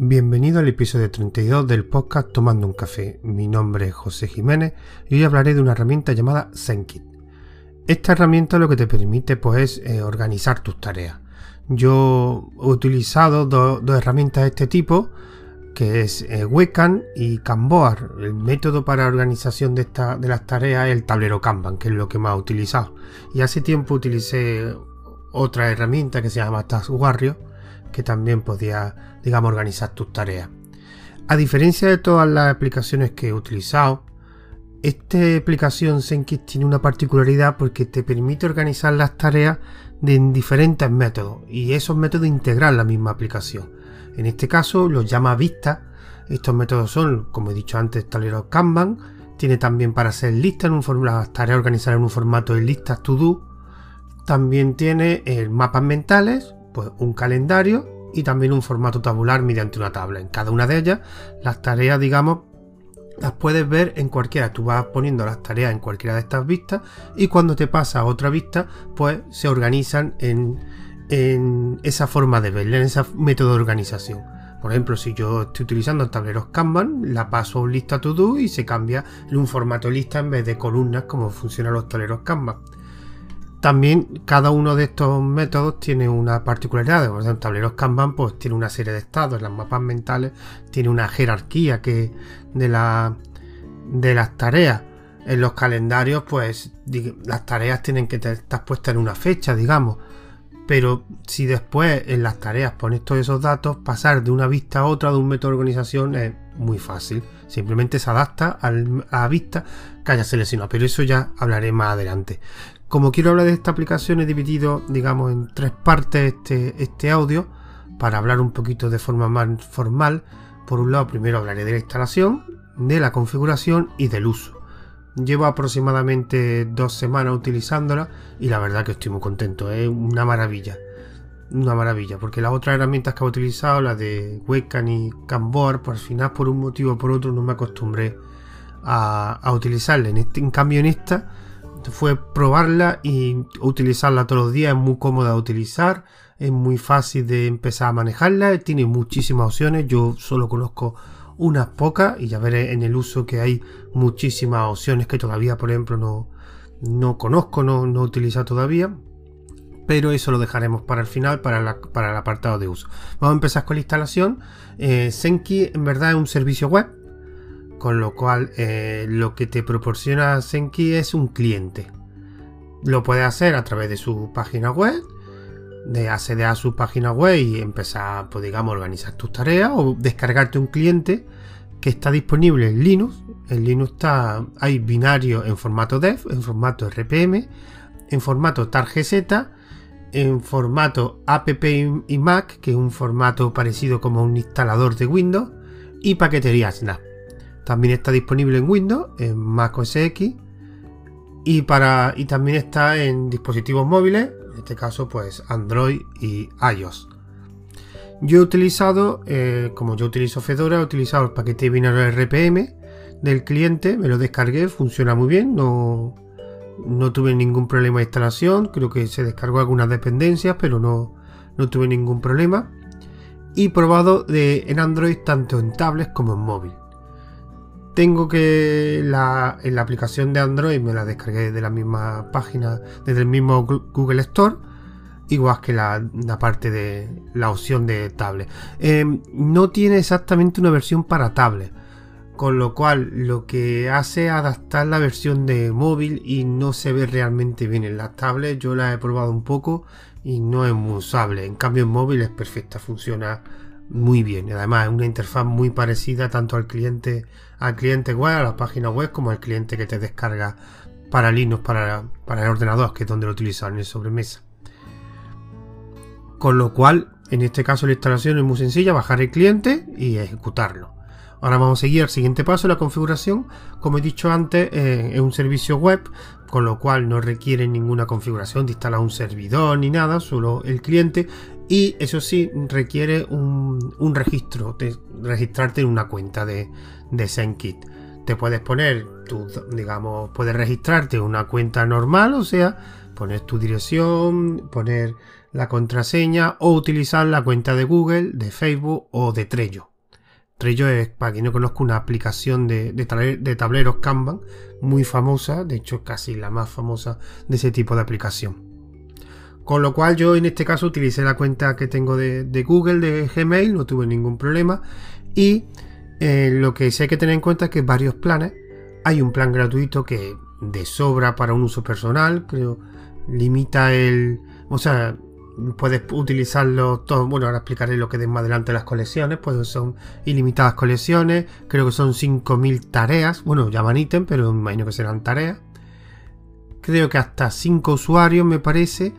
Bienvenido al episodio 32 del podcast Tomando un café. Mi nombre es José Jiménez y hoy hablaré de una herramienta llamada ZenKit. Esta herramienta lo que te permite pues eh, organizar tus tareas. Yo he utilizado dos herramientas de este tipo que es eh, y Canboard. El método para organización de, de las tareas es el tablero Kanban, que es lo que más he utilizado. Y hace tiempo utilicé otra herramienta que se llama Task Warrior, que también podía, digamos, organizar tus tareas. A diferencia de todas las aplicaciones que he utilizado, esta aplicación ZenKit tiene una particularidad porque te permite organizar las tareas en diferentes métodos y esos métodos integran la misma aplicación. En este caso los llama vista. Estos métodos son, como he dicho antes, tablero Kanban. Tiene también para hacer listas, en un las tareas organizadas en un formato de listas to do. También tiene el mapas mentales, pues un calendario y también un formato tabular mediante una tabla. En cada una de ellas, las tareas, digamos, las puedes ver en cualquiera. Tú vas poniendo las tareas en cualquiera de estas vistas y cuando te pasa a otra vista, pues se organizan en, en esa forma de verla, en ese método de organización. Por ejemplo, si yo estoy utilizando tableros Kanban, la paso a un lista to do y se cambia en un formato lista en vez de columnas como funcionan los tableros Kanban. También cada uno de estos métodos tiene una particularidad. Por ejemplo, tableros Kanban pues tiene una serie de estados, las mapas mentales tiene una jerarquía de, de las tareas. En los calendarios pues las tareas tienen que estar puestas en una fecha, digamos pero si después en las tareas pones todos esos datos, pasar de una vista a otra de un método de organización es muy fácil. Simplemente se adapta a la vista que haya seleccionado, pero eso ya hablaré más adelante. Como quiero hablar de esta aplicación, he dividido, digamos, en tres partes este, este audio para hablar un poquito de forma más formal. Por un lado, primero hablaré de la instalación, de la configuración y del uso. Llevo aproximadamente dos semanas utilizándola y la verdad que estoy muy contento. Es una maravilla. Una maravilla. Porque las otras herramientas que he utilizado, las de Webcam y Canboard, por al final por un motivo o por otro no me acostumbré a, a utilizarla. En, este, en cambio en esta fue probarla y utilizarla todos los días. Es muy cómoda de utilizar. Es muy fácil de empezar a manejarla. Tiene muchísimas opciones. Yo solo conozco unas pocas y ya veré en el uso que hay muchísimas opciones que todavía, por ejemplo, no, no conozco, no, no he utilizado todavía. Pero eso lo dejaremos para el final, para, para el apartado de uso. Vamos a empezar con la instalación. Eh, Senki en verdad es un servicio web, con lo cual eh, lo que te proporciona Senki es un cliente. Lo puedes hacer a través de su página web de acceder a su página web y empezar, pues digamos, a organizar tus tareas o descargarte un cliente que está disponible en Linux. En Linux está, hay binario en formato dev, en formato RPM, en formato targz, en formato app y Mac, que es un formato parecido como un instalador de Windows, y paquetería Snap. También está disponible en Windows, en Mac OS X, y, para, y también está en dispositivos móviles, en este caso pues Android y iOS. Yo he utilizado, eh, como yo utilizo Fedora, he utilizado el paquete binario RPM del cliente, me lo descargué, funciona muy bien, no, no tuve ningún problema de instalación, creo que se descargó algunas dependencias, pero no, no tuve ningún problema. Y probado de, en Android tanto en tablets como en móvil. Tengo que la, en la aplicación de Android me la descargué de la misma página, desde el mismo Google Store, igual que la, parte de la opción de tablet. Em, no tiene exactamente una versión para tablet, con lo cual lo que hace es adaptar la versión de móvil y no se ve realmente bien en las tablets. Yo la he probado un poco y no es muy usable. En cambio en móvil es perfecta, funciona muy bien. Además es una interfaz muy parecida tanto al cliente, al cliente web, a la página web, como al cliente que te descarga para Linux, para, para el ordenador, que es donde lo utilizan en el sobremesa. Con lo cual, en este caso la instalación es muy sencilla, bajar el cliente y ejecutarlo. Ahora vamos a seguir al siguiente paso, la configuración. Como he dicho antes, eh, es un servicio web, con lo cual no requiere ninguna configuración de instalar un servidor ni nada, solo el cliente. Y eso sí, requiere un, registro, registrarte en una cuenta de, de ZenKit. Te puedes poner, tu, digamos, puedes registrarte una cuenta normal, o sea, poner tu dirección, poner la contraseña o utilizar la cuenta de Google, de Facebook o de Trello. Trello es, para quien no conozca, una aplicación de, de, tableros Kanban muy famosa, de hecho casi la más famosa de ese tipo de aplicación. Con lo cual yo en este caso utilicé la cuenta que tengo de, Google, de Gmail, no tuve ningún problema. Y eh, lo que sí hay que tener en cuenta es que varios planes. Hay un plan gratuito que de sobra para un uso personal, creo, limita el... O sea, puedes utilizarlo todo. Bueno, ahora explicaré lo que de más adelante las colecciones, pues son ilimitadas colecciones, creo que son 5.000 tareas, bueno, llaman ítem, pero imagino que serán tareas. Creo que hasta 5 usuarios me parece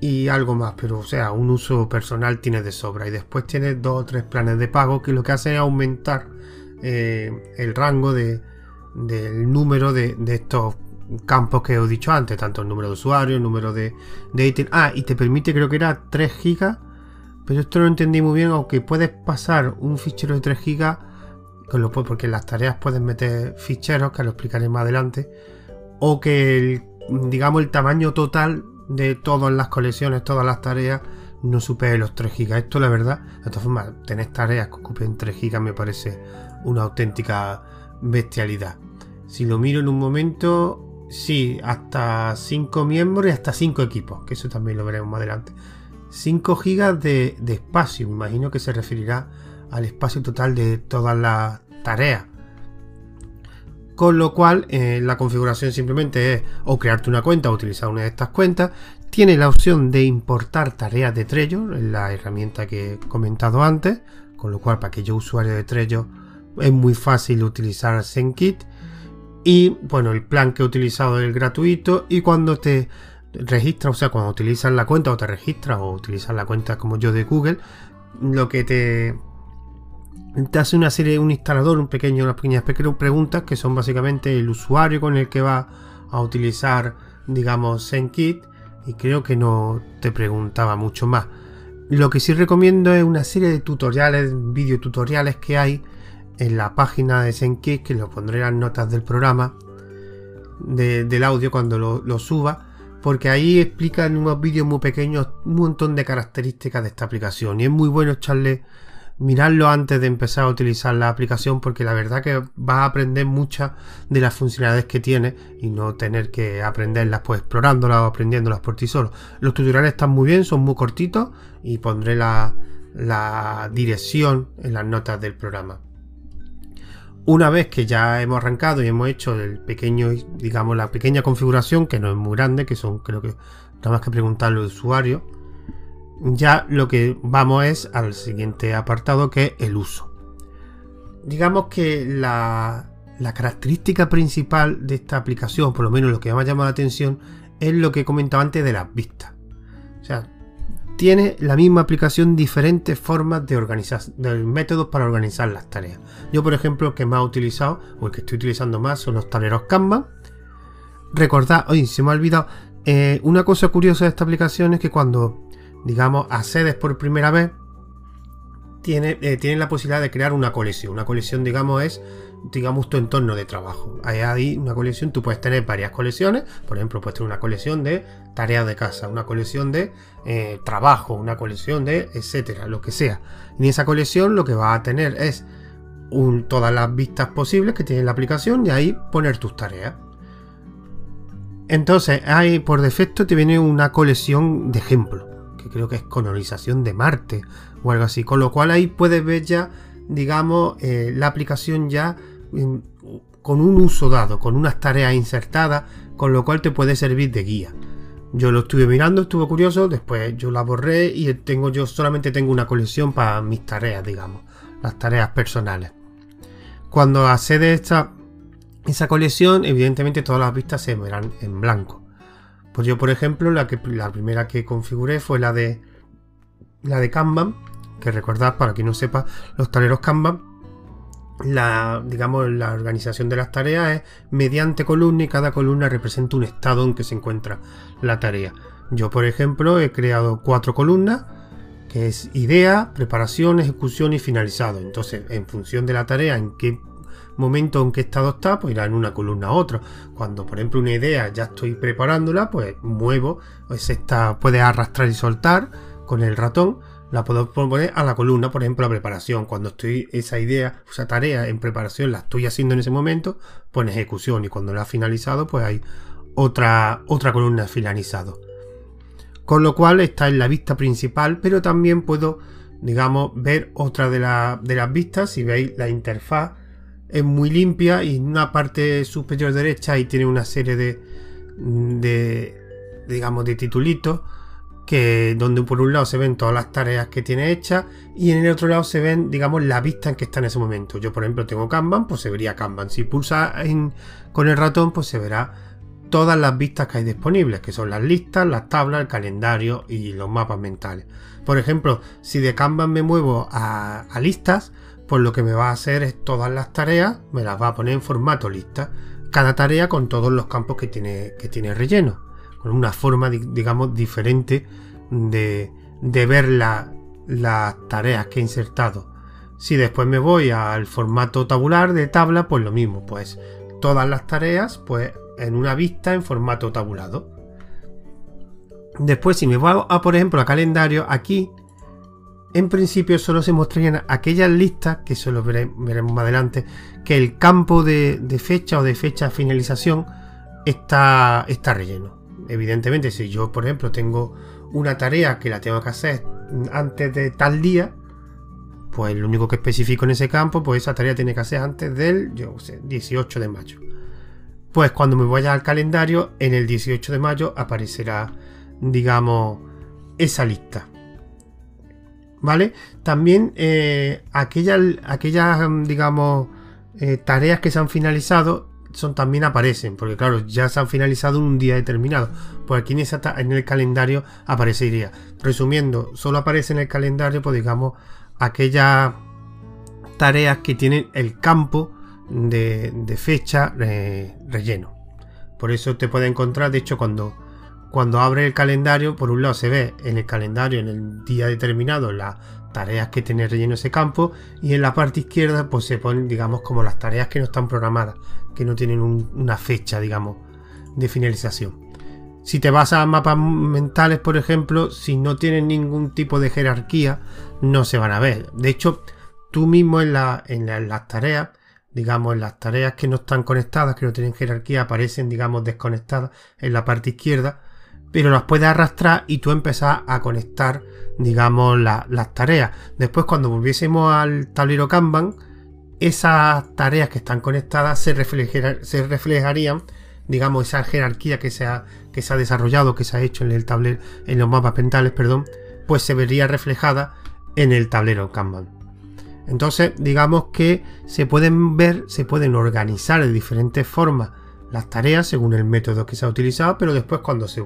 y algo más, pero o sea, un uso personal tiene de sobra y después tiene dos o tres planes de pago que lo que hacen es aumentar eh, el rango de, del número de, de estos campos que he dicho antes, tanto el número de usuarios, el número de, de Ah, y te permite, creo que era 3 gigas, pero esto no entendí muy bien, aunque puedes pasar un fichero de 3 gigas, porque en las tareas puedes meter ficheros, que lo explicaré más adelante, o que el, digamos, el tamaño total de todas las colecciones, todas las tareas, no supere los 3 gigas. Esto, la verdad, de todas formas, tener tareas que ocupen 3 gigas me parece una auténtica bestialidad. Si lo miro en un momento, Sí, hasta 5 miembros y hasta 5 equipos, que eso también lo veremos más adelante. 5 gigas de, espacio, me imagino que se referirá al espacio total de todas las tareas. Con lo cual, eh, la configuración simplemente es o crearte una cuenta o utilizar una de estas cuentas. Tiene la opción de importar tareas de Trello, la herramienta que he comentado antes. Con lo cual, para aquellos usuarios de Trello es muy fácil utilizar ZenKit y bueno, el plan que he utilizado es el gratuito y cuando te registras, o sea, cuando utilizas la cuenta o te registras o utilizas la cuenta como yo de Google, lo que te, hace una serie, un instalador, un pequeño, unas pequeñas preguntas que son básicamente el usuario con el que va a utilizar, digamos, ZenKit y creo que no te preguntaba mucho más. Lo que sí recomiendo es una serie de tutoriales, videotutoriales que hay en la página de ZenKit, que lo pondré las notas del programa, del audio cuando lo, suba, porque ahí explica en unos vídeos muy pequeños un montón de características de esta aplicación. Y es muy bueno echarle, mirarlo antes de empezar a utilizar la aplicación, porque la verdad que vas a aprender muchas de las funcionalidades que tiene y no tener que aprenderlas pues explorándolas o aprendiéndolas por ti solo. Los tutoriales están muy bien, son muy cortitos y pondré la dirección en las notas del programa. Una vez que ya hemos arrancado y hemos hecho el pequeño, digamos, la pequeña configuración, que no es muy grande, que son, creo que, nada más que preguntarle al usuario, ya lo que vamos es al siguiente apartado, que es el uso. Digamos que la, la característica principal de esta aplicación, por lo menos lo que me ha llamado la atención, es lo que he comentado antes de las vistas. O sea, tiene la misma aplicación diferentes formas de organizar, de métodos para organizar las tareas. Yo, por ejemplo, el que más he utilizado, o el que estoy utilizando más, son los tableros Kanban. Recordad, oye, se me ha olvidado, eh, una cosa curiosa de esta aplicación es que cuando, digamos, accedes por primera vez, tiene, eh, la posibilidad de crear una colección. Una colección, digamos, es digamos, tu entorno de trabajo. Hay una colección, tú puedes tener varias colecciones, por ejemplo, puedes tener una colección de tareas de casa, una colección de eh, trabajo, una colección de etcétera, lo que sea. En esa colección lo que vas a tener es todas las vistas posibles que tiene la aplicación y ahí poner tus tareas. Entonces, hay por defecto te viene una colección de ejemplos, creo que es colonización de Marte o algo así, con lo cual ahí puedes ver ya, digamos, eh, la aplicación ya con un uso dado, con unas tareas insertadas, con lo cual te puede servir de guía. Yo lo estuve mirando, estuve curioso, después yo la borré y tengo yo solamente tengo una colección para mis tareas, digamos, las tareas personales. Cuando accede esta esa colección, evidentemente todas las vistas se verán en blanco. Pues yo, por ejemplo, la, que, la primera que configuré fue la de la de Kanban, que recordad para quien no sepa, los tableros Kanban la, digamos, la organización de las tareas es mediante columna y cada columna representa un estado en que se encuentra la tarea. Yo, por ejemplo, he creado cuatro columnas, que es idea, preparación, ejecución y finalizado. Entonces, en función de la tarea, en qué momento en estado está, pues irá en una columna a otra. Cuando, por ejemplo, una idea ya estoy preparándola, pues muevo, pues esta puede arrastrar y soltar con el ratón. La puedo poner a la columna, por ejemplo, la preparación. Cuando estoy esa idea, esa tarea en preparación, la estoy haciendo en ese momento, pues ejecución. Y cuando la ha finalizado, pues hay otra, otra columna finalizado. Con lo cual está en la vista principal, pero también puedo digamos, ver otra de, de las vistas. Si veis, la interfaz es muy limpia y en una parte superior derecha ahí tiene una serie de, de digamos, de titulitos que donde por un lado se ven todas las tareas que tiene hechas y en el otro lado se ven, digamos, la vista en que está en ese momento. Yo, por ejemplo, tengo Kanban, pues se vería Kanban. Si pulsa con el ratón, pues se verá todas las vistas que hay disponibles, que son las listas, las tablas, el calendario y los mapas mentales. Por ejemplo, si de Kanban me muevo a, listas, pues lo que me va a hacer es todas las tareas, me las va a poner en formato lista. Cada tarea con todos los campos que tiene, que tiene relleno. Con una forma, digamos, diferente de, ver las tareas que he insertado. Si después me voy al formato tabular de tabla, pues lo mismo, pues todas las tareas, pues en una vista en formato tabulado. Después, si me voy a, por ejemplo, a calendario, aquí en principio solo se mostrarían aquellas listas, que eso lo veremos más adelante, que el campo de, fecha o de fecha finalización está, está relleno. Evidentemente, si yo, por ejemplo, tengo una tarea que la tengo que hacer antes de tal día, pues lo único que especifico en ese campo, pues esa tarea tiene que hacer antes del, yo sé, 18 de mayo. Pues cuando me vaya al calendario, en el 18 de mayo aparecerá digamos, esa lista. ¿Vale? También eh, aquellas, aquellas, digamos, eh, tareas que se han finalizado son también aparecen, porque claro, ya se han finalizado un día determinado. Pues aquí en, en el calendario aparecería. Resumiendo, solo aparece en el calendario, pues digamos, aquellas tareas que tienen el campo de, fecha eh, relleno. Por eso te puede encontrar, de hecho, cuando cuando abre el calendario, por un lado se ve en el calendario, en el día determinado, las tareas que tiene relleno ese campo y en la parte izquierda pues se ponen, digamos, como las tareas que no están programadas, que no tienen una fecha, digamos, de finalización. Si te vas a mapas mentales, por ejemplo, si no tienen ningún tipo de jerarquía, no se van a ver. De hecho, tú mismo en, en las tareas, digamos, en las tareas que no están conectadas, que no tienen jerarquía, aparecen, digamos, desconectadas en la parte izquierda pero las puedes arrastrar y tú empezar a conectar, digamos, las tareas. Después, cuando volviésemos al tablero Kanban, esas tareas que están conectadas se, se reflejarían, digamos, esa jerarquía que se, ha, que se ha desarrollado, que se ha hecho en el tablero, en los mapas mentales, perdón, pues se vería reflejada en el tablero Kanban. Entonces, digamos que se pueden ver, se pueden organizar de diferentes formas las tareas según el método que se ha utilizado, pero después cuando se,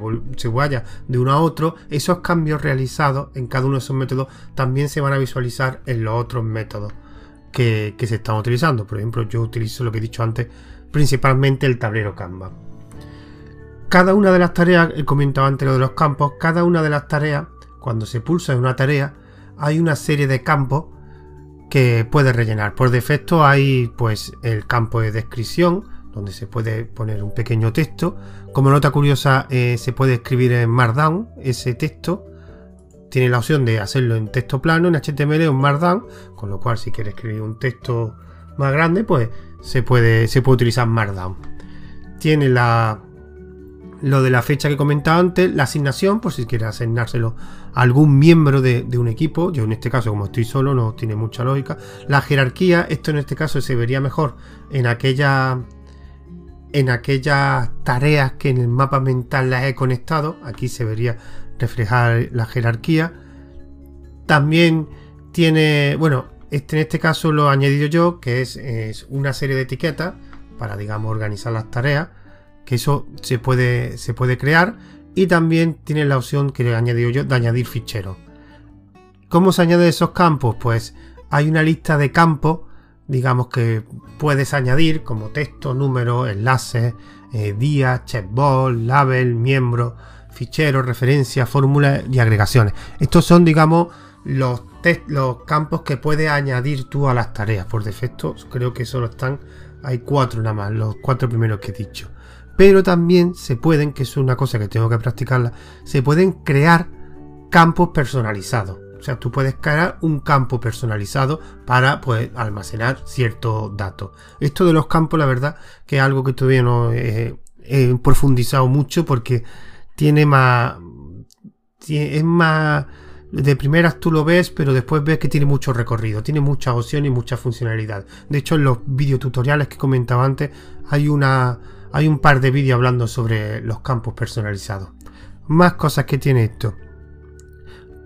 vaya de uno a otro, esos cambios realizados en cada uno de esos métodos también se van a visualizar en los otros métodos que, se están utilizando. Por ejemplo, yo utilizo lo que he dicho antes, principalmente el tablero Canva. Cada una de las tareas, he comentado antes lo de los campos, cada una de las tareas, cuando se pulsa en una tarea, hay una serie de campos que puede rellenar. Por defecto hay pues el campo de descripción, donde se puede poner un pequeño texto. Como nota curiosa, eh, se puede escribir en Markdown ese texto. Tiene la opción de hacerlo en texto plano, en HTML o en Markdown, con lo cual si quieres escribir un texto más grande, pues se puede, se puede utilizar Markdown. Tiene la, lo de la fecha que comentaba antes, la asignación, por si quieres asignárselo a algún miembro de, de, un equipo. Yo en este caso, como estoy solo, no tiene mucha lógica. La jerarquía, esto en este caso se vería mejor en aquella en aquellas tareas que en el mapa mental las he conectado. Aquí se vería reflejar la jerarquía. También tiene, bueno, este, en este caso lo he añadido yo, que es, una serie de etiquetas para, digamos, organizar las tareas. Que eso se puede, se puede crear. Y también tiene la opción que he añadido yo de añadir ficheros. ¿Cómo se añade esos campos? Pues hay una lista de campos digamos que puedes añadir como texto, número, enlaces, eh, día, checkbox, label, miembro, ficheros, referencias, fórmulas y agregaciones. Estos son, digamos, los los campos que puedes añadir tú a las tareas. Por defecto, creo que solo están, hay cuatro nada más, los cuatro primeros que he dicho. Pero también se pueden, que es una cosa que tengo que practicarla, se pueden crear campos personalizados. O sea, tú puedes crear un campo personalizado para pues, almacenar ciertos datos. Esto de los campos, la verdad, que es algo que todavía no he, profundizado mucho porque tiene más. Es más. De primeras tú lo ves, pero después ves que tiene mucho recorrido, tiene muchas opciones y mucha funcionalidad. De hecho, en los videotutoriales que comentaba antes, hay una. Hay un par de vídeos hablando sobre los campos personalizados. Más cosas que tiene esto.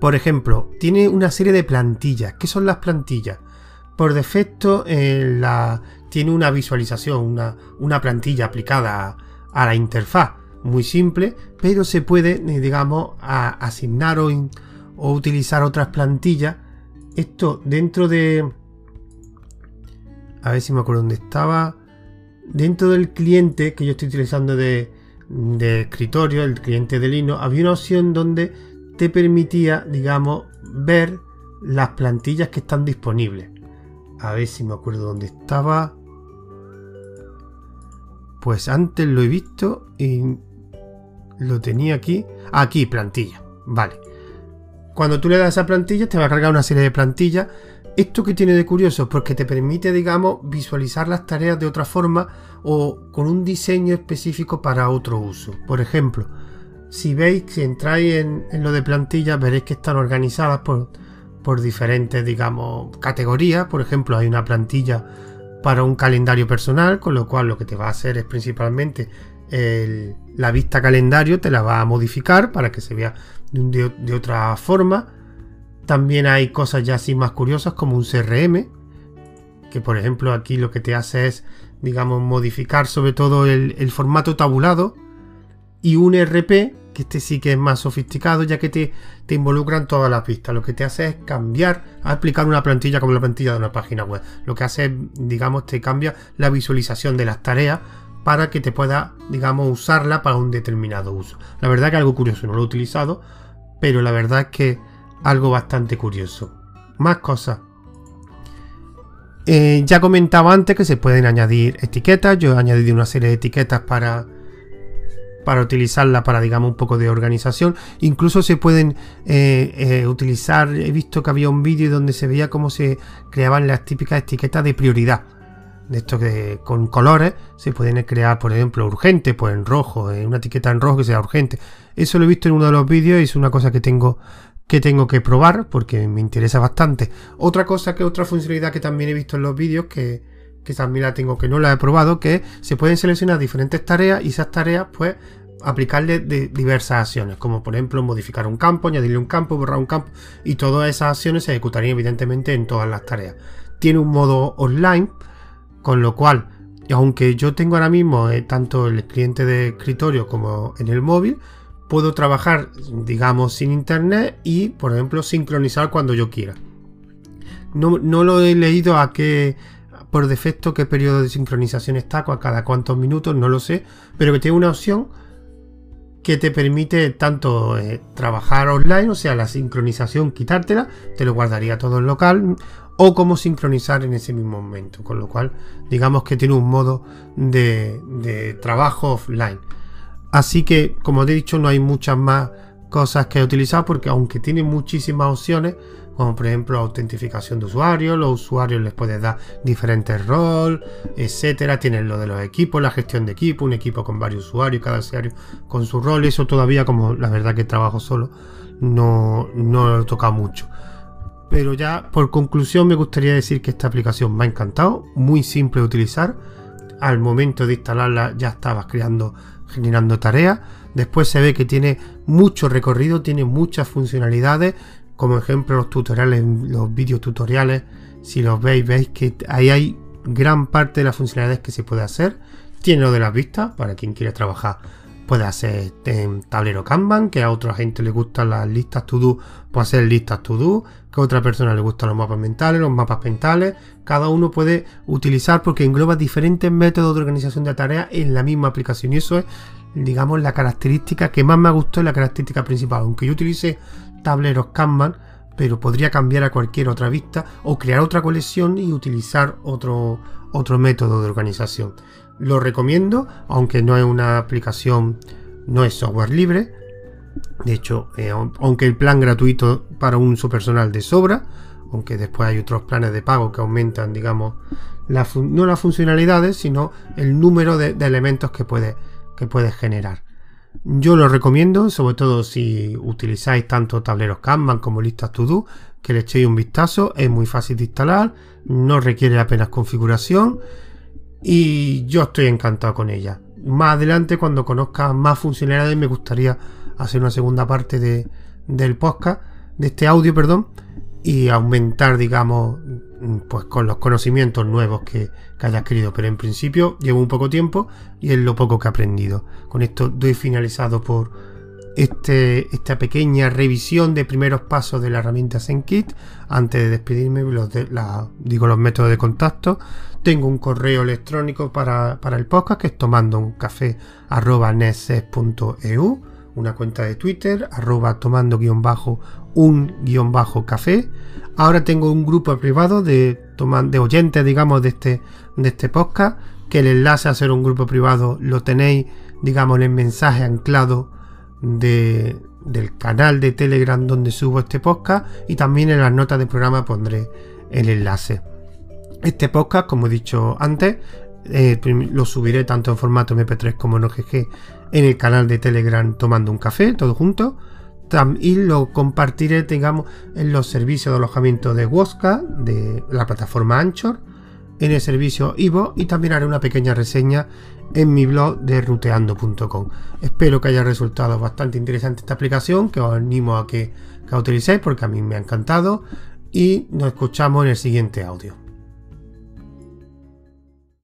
Por ejemplo, tiene una serie de plantillas. ¿Qué son las plantillas? Por defecto eh, tiene una visualización, una, plantilla aplicada a, la interfaz. Muy simple, pero se puede, eh, digamos, asignar o, o utilizar otras plantillas. Esto dentro de... A ver si me acuerdo dónde estaba. Dentro del cliente que yo estoy utilizando de, de escritorio, el cliente de Linux, había una opción donde te permitía, digamos, ver las plantillas que están disponibles. A ver si me acuerdo dónde estaba. Pues antes lo he visto y lo tenía aquí. Aquí, plantilla. Vale. Cuando tú le das a plantilla, te va a cargar una serie de plantillas. Esto que tiene de curioso, porque te permite, digamos, visualizar las tareas de otra forma o con un diseño específico para otro uso. Por ejemplo, si veis, si entráis en, lo de plantillas, veréis que están organizadas por, por diferentes, digamos, categorías. Por ejemplo, hay una plantilla para un calendario personal, con lo cual lo que te va a hacer es principalmente la vista calendario, te la va a modificar para que se vea de, de, otra forma. También hay cosas ya así más curiosas como un CRM, que por ejemplo aquí lo que te hace es, digamos, modificar sobre todo el, el formato tabulado y un RP que este sí que es más sofisticado ya que te, te involucran todas las pistas. Lo que te hace es cambiar, aplicar una plantilla como la plantilla de una página web. Lo que hace es, digamos, te cambia la visualización de las tareas para que te pueda, digamos, usarla para un determinado uso. La verdad que algo curioso, no lo he utilizado, pero la verdad es que algo bastante curioso. Más cosas. Eh, ya comentaba antes que se pueden añadir etiquetas. Yo he añadido una serie de etiquetas para para utilizarla para, digamos, un poco de organización. Incluso se pueden eh, eh, utilizar, he visto que había un vídeo donde se veía cómo se creaban las típicas etiquetas de prioridad. De esto que con colores se pueden crear, por ejemplo, urgente, pues en rojo, en una etiqueta en rojo que sea urgente. Eso lo he visto en uno de los vídeos y es una cosa que tengo que tengo que probar porque me interesa bastante. Otra cosa que otra funcionalidad que también he visto en los vídeos que, que también la tengo que no la he probado, que se pueden seleccionar diferentes tareas y esas tareas pues aplicarle diversas acciones, como por ejemplo modificar un campo, añadirle un campo, borrar un campo y todas esas acciones se ejecutarían evidentemente en todas las tareas. Tiene un modo online, con lo cual, aunque yo tengo ahora mismo eh, tanto el cliente de escritorio como en el móvil, puedo trabajar, digamos, sin internet y, por ejemplo, sincronizar cuando yo quiera. No, no lo he leído a qué por defecto qué periodo de sincronización está, a cada cuántos minutos, no lo sé, pero que tiene una opción que te permite tanto eh, trabajar online, o sea, la sincronización, quitártela, te lo guardaría todo en local, o como sincronizar en ese mismo momento, con lo cual digamos que tiene un modo de, de trabajo offline. Así que, como te he dicho, no hay muchas más cosas que he utilizado porque aunque tiene muchísimas opciones, como por ejemplo autentificación de usuarios, los usuarios les puedes dar diferentes roles, etcétera, tienen lo de los equipos, la gestión de equipo, un equipo con varios usuarios, cada usuario con su rol, eso todavía como la verdad que trabajo solo, no, no lo he tocado mucho. Pero ya por conclusión me gustaría decir que esta aplicación me ha encantado, muy simple de utilizar, al momento de instalarla ya estabas creando, generando tareas, después se ve que tiene mucho recorrido, tiene muchas funcionalidades, como ejemplo los tutoriales, los vídeos tutoriales, si los veis, veis que ahí hay gran parte de las funcionalidades que se puede hacer. Tiene lo de las vistas, para quien quiere trabajar puede hacer en tablero Kanban, que a otra gente le gustan las listas to do, puede hacer listas to do, que a otra persona le gustan los mapas mentales, los mapas mentales, cada uno puede utilizar porque engloba diferentes métodos de organización de tareas en la misma aplicación. Y eso es digamos la característica que más me gustó y la característica principal, aunque yo utilice tableros Kanban, pero podría cambiar a cualquier otra vista o crear otra colección y utilizar otro, otro método de organización. Lo recomiendo, aunque no es una aplicación, no es software libre. De hecho, eh, aunque el plan gratuito para un uso personal de sobra, aunque después hay otros planes de pago que aumentan, digamos, no las funcionalidades, sino el número de, elementos que puede, que puedes generar. Yo lo recomiendo, sobre todo si utilizáis tanto tableros Kanban como listas to do, que le echéis un vistazo, es muy fácil de instalar, no requiere apenas configuración y yo estoy encantado con ella. Más adelante, cuando conozca más funcionalidades, me gustaría hacer una segunda parte de, del podcast, de este audio, perdón, y aumentar, digamos, pues con los conocimientos nuevos que, que hayas querido. Pero en principio llevo un poco tiempo y es lo poco que he aprendido. Con esto doy finalizado por este, esta pequeña revisión de primeros pasos de la herramienta ZenKit. Antes de despedirme, los digo los métodos de contacto. Tengo un correo electrónico para, el podcast que es tomando un café una cuenta de Twitter, arroba tomando guion bajo un guion bajo café. Ahora tengo un grupo privado de, de oyentes, digamos, de este, de este podcast, que el enlace a hacer un grupo privado lo tenéis, digamos, en el mensaje anclado de, del canal de Telegram donde subo este podcast y también en las notas del programa pondré el enlace. Este podcast, como he dicho antes, eh, lo subiré tanto en formato MP3 como en OGG en el canal de Telegram tomando un café, todo junto. Y lo compartiré, digamos, en los servicios de alojamiento de Woska, de la plataforma Anchor, en el servicio Ivo y también haré una pequeña reseña en mi blog de ruteando.com. Espero que haya resultado bastante interesante esta aplicación, que os animo a que la utilicéis porque a mí me ha encantado y nos escuchamos en el siguiente audio.